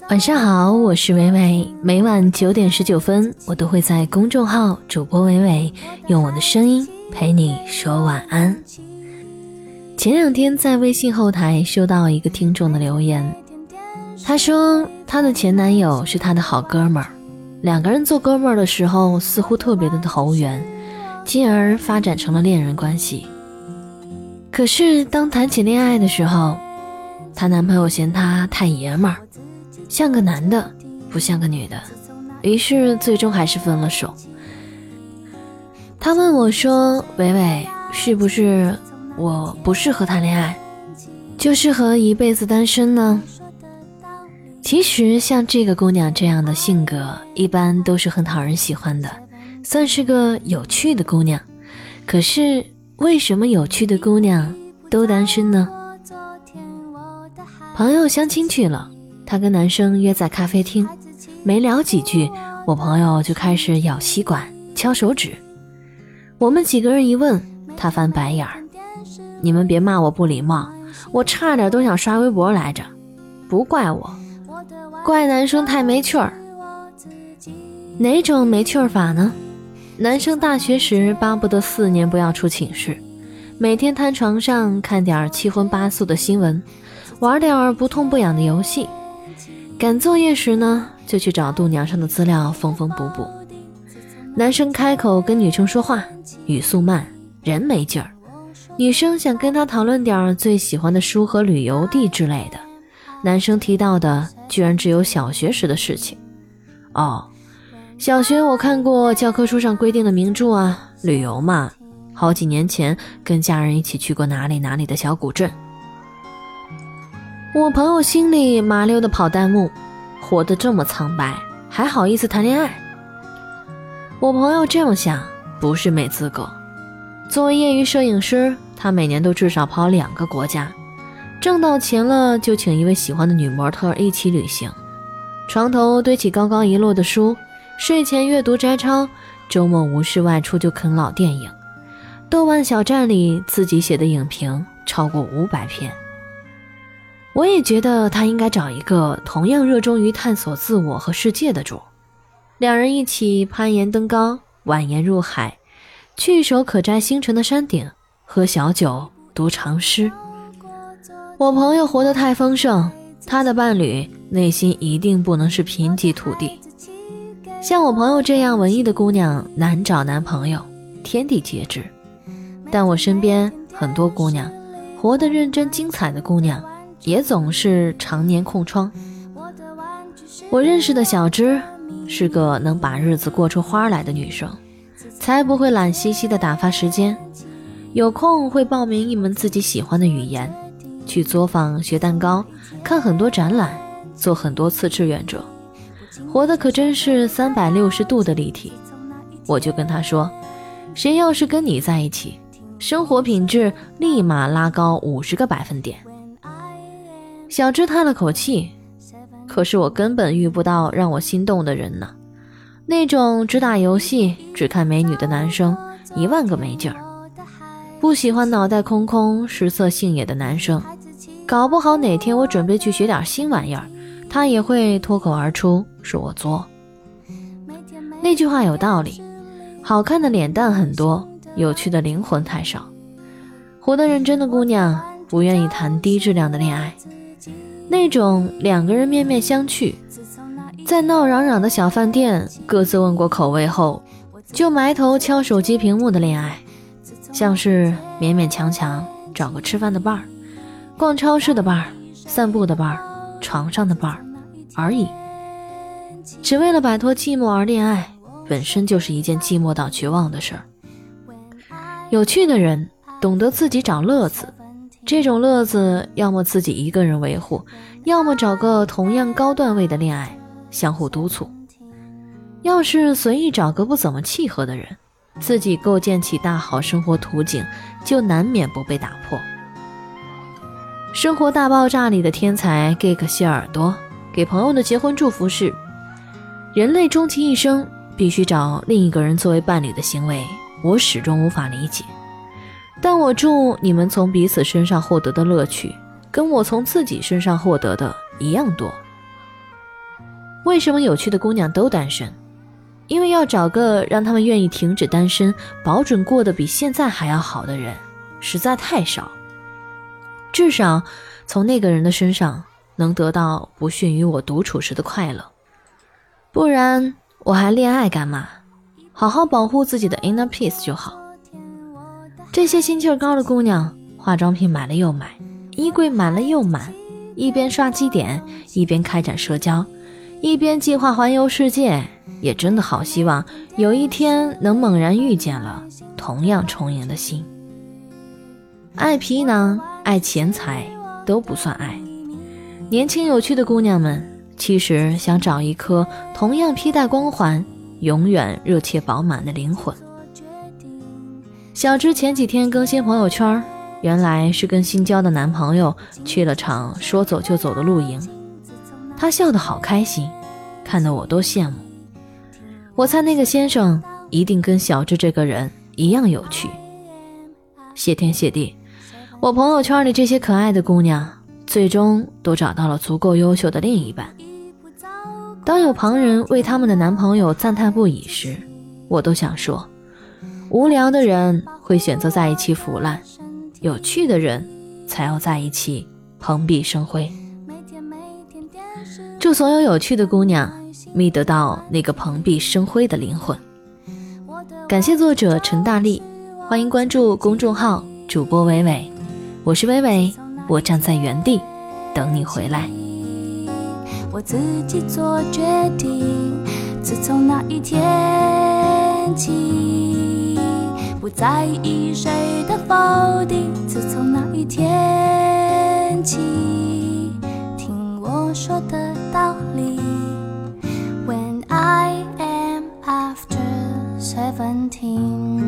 晚上好，我是伟伟。每晚九点十九分，我都会在公众号主播伟伟用我的声音陪你说晚安。前两天在微信后台收到一个听众的留言，他说他的前男友是他的好哥们儿，两个人做哥们儿的时候似乎特别的投缘，进而发展成了恋人关系。可是当谈起恋爱的时候，她男朋友嫌她太爷们儿。像个男的，不像个女的，于是最终还是分了手。他问我说：“伟伟，是不是我不适合谈恋爱，就适合一辈子单身呢？”其实像这个姑娘这样的性格，一般都是很讨人喜欢的，算是个有趣的姑娘。可是为什么有趣的姑娘都单身呢？朋友相亲去了。他跟男生约在咖啡厅，没聊几句，我朋友就开始咬吸管、敲手指。我们几个人一问，他翻白眼儿：“你们别骂我不礼貌，我差点都想刷微博来着，不怪我，怪男生太没趣儿。哪种没趣儿法呢？男生大学时巴不得四年不要出寝室，每天瘫床上看点七荤八素的新闻，玩点不痛不痒的游戏。”赶作业时呢，就去找度娘上的资料缝缝补补。男生开口跟女生说话，语速慢，人没劲儿。女生想跟他讨论点最喜欢的书和旅游地之类的，男生提到的居然只有小学时的事情。哦，小学我看过教科书上规定的名著啊，旅游嘛，好几年前跟家人一起去过哪里哪里的小古镇。我朋友心里麻溜的跑弹幕，活得这么苍白，还好意思谈恋爱？我朋友这样想，不是没资格。作为业余摄影师，他每年都至少跑两个国家，挣到钱了就请一位喜欢的女模特一起旅行，床头堆起高高一摞的书，睡前阅读摘抄，周末无事外出就啃老电影，豆瓣小站里自己写的影评超过五百篇。我也觉得他应该找一个同样热衷于探索自我和世界的主，两人一起攀岩登高，蜿蜒入海，去一手可摘星辰的山顶，喝小酒，读长诗。我朋友活得太丰盛，他的伴侣内心一定不能是贫瘠土地。像我朋友这样文艺的姑娘难找男朋友，天地皆知。但我身边很多姑娘，活得认真精彩的姑娘。也总是常年空窗。我认识的小芝是个能把日子过出花来的女生，才不会懒兮兮的打发时间。有空会报名一门自己喜欢的语言，去作坊学蛋糕，看很多展览，做很多次志愿者，活的可真是三百六十度的立体。我就跟她说，谁要是跟你在一起，生活品质立马拉高五十个百分点。小芝叹了口气，可是我根本遇不到让我心动的人呢。那种只打游戏、只看美女的男生，一万个没劲儿。不喜欢脑袋空空、食色性也的男生，搞不好哪天我准备去学点新玩意儿，他也会脱口而出说我作。那句话有道理，好看的脸蛋很多，有趣的灵魂太少。活得认真的姑娘不愿意谈低质量的恋爱。那种两个人面面相觑，在闹嚷嚷的小饭店各自问过口味后，就埋头敲手机屏幕的恋爱，像是勉勉强强找个吃饭的伴儿、逛超市的伴儿、散步的伴儿、床上的伴儿而已。只为了摆脱寂寞而恋爱，本身就是一件寂寞到绝望的事儿。有趣的人懂得自己找乐子。这种乐子，要么自己一个人维护，要么找个同样高段位的恋爱，相互督促。要是随意找个不怎么契合的人，自己构建起大好生活图景，就难免不被打破。《生活大爆炸》里的天才 Gek 谢耳朵给朋友的结婚祝福是：人类终其一生必须找另一个人作为伴侣的行为，我始终无法理解。但我祝你们从彼此身上获得的乐趣，跟我从自己身上获得的一样多。为什么有趣的姑娘都单身？因为要找个让他们愿意停止单身、保准过得比现在还要好的人，实在太少。至少从那个人的身上能得到不逊于我独处时的快乐。不然我还恋爱干嘛？好好保护自己的 inner peace 就好。这些心气儿高的姑娘，化妆品买了又买，衣柜满了又满，一边刷机点，一边开展社交。一边计划环游世界，也真的好希望有一天能猛然遇见了同样充盈的心。爱皮囊、爱钱财都不算爱。年轻有趣的姑娘们，其实想找一颗同样披戴光环、永远热切饱满的灵魂。小芝前几天更新朋友圈，原来是跟新交的男朋友去了场说走就走的露营。他笑得好开心，看得我都羡慕。我猜那个先生一定跟小智这个人一样有趣。谢天谢地，我朋友圈里这些可爱的姑娘，最终都找到了足够优秀的另一半。当有旁人为他们的男朋友赞叹不已时，我都想说：无聊的人会选择在一起腐烂，有趣的人才要在一起蓬荜生辉。祝所有有趣的姑娘觅得到那个蓬荜生辉的灵魂。感谢作者陈大力，欢迎关注公众号主播伟伟，我是伟伟，我站在原地等你回来。我自己做决定，自从那一天起，不在意谁的否定自从那一天起听我说的道理 when i am after seventeen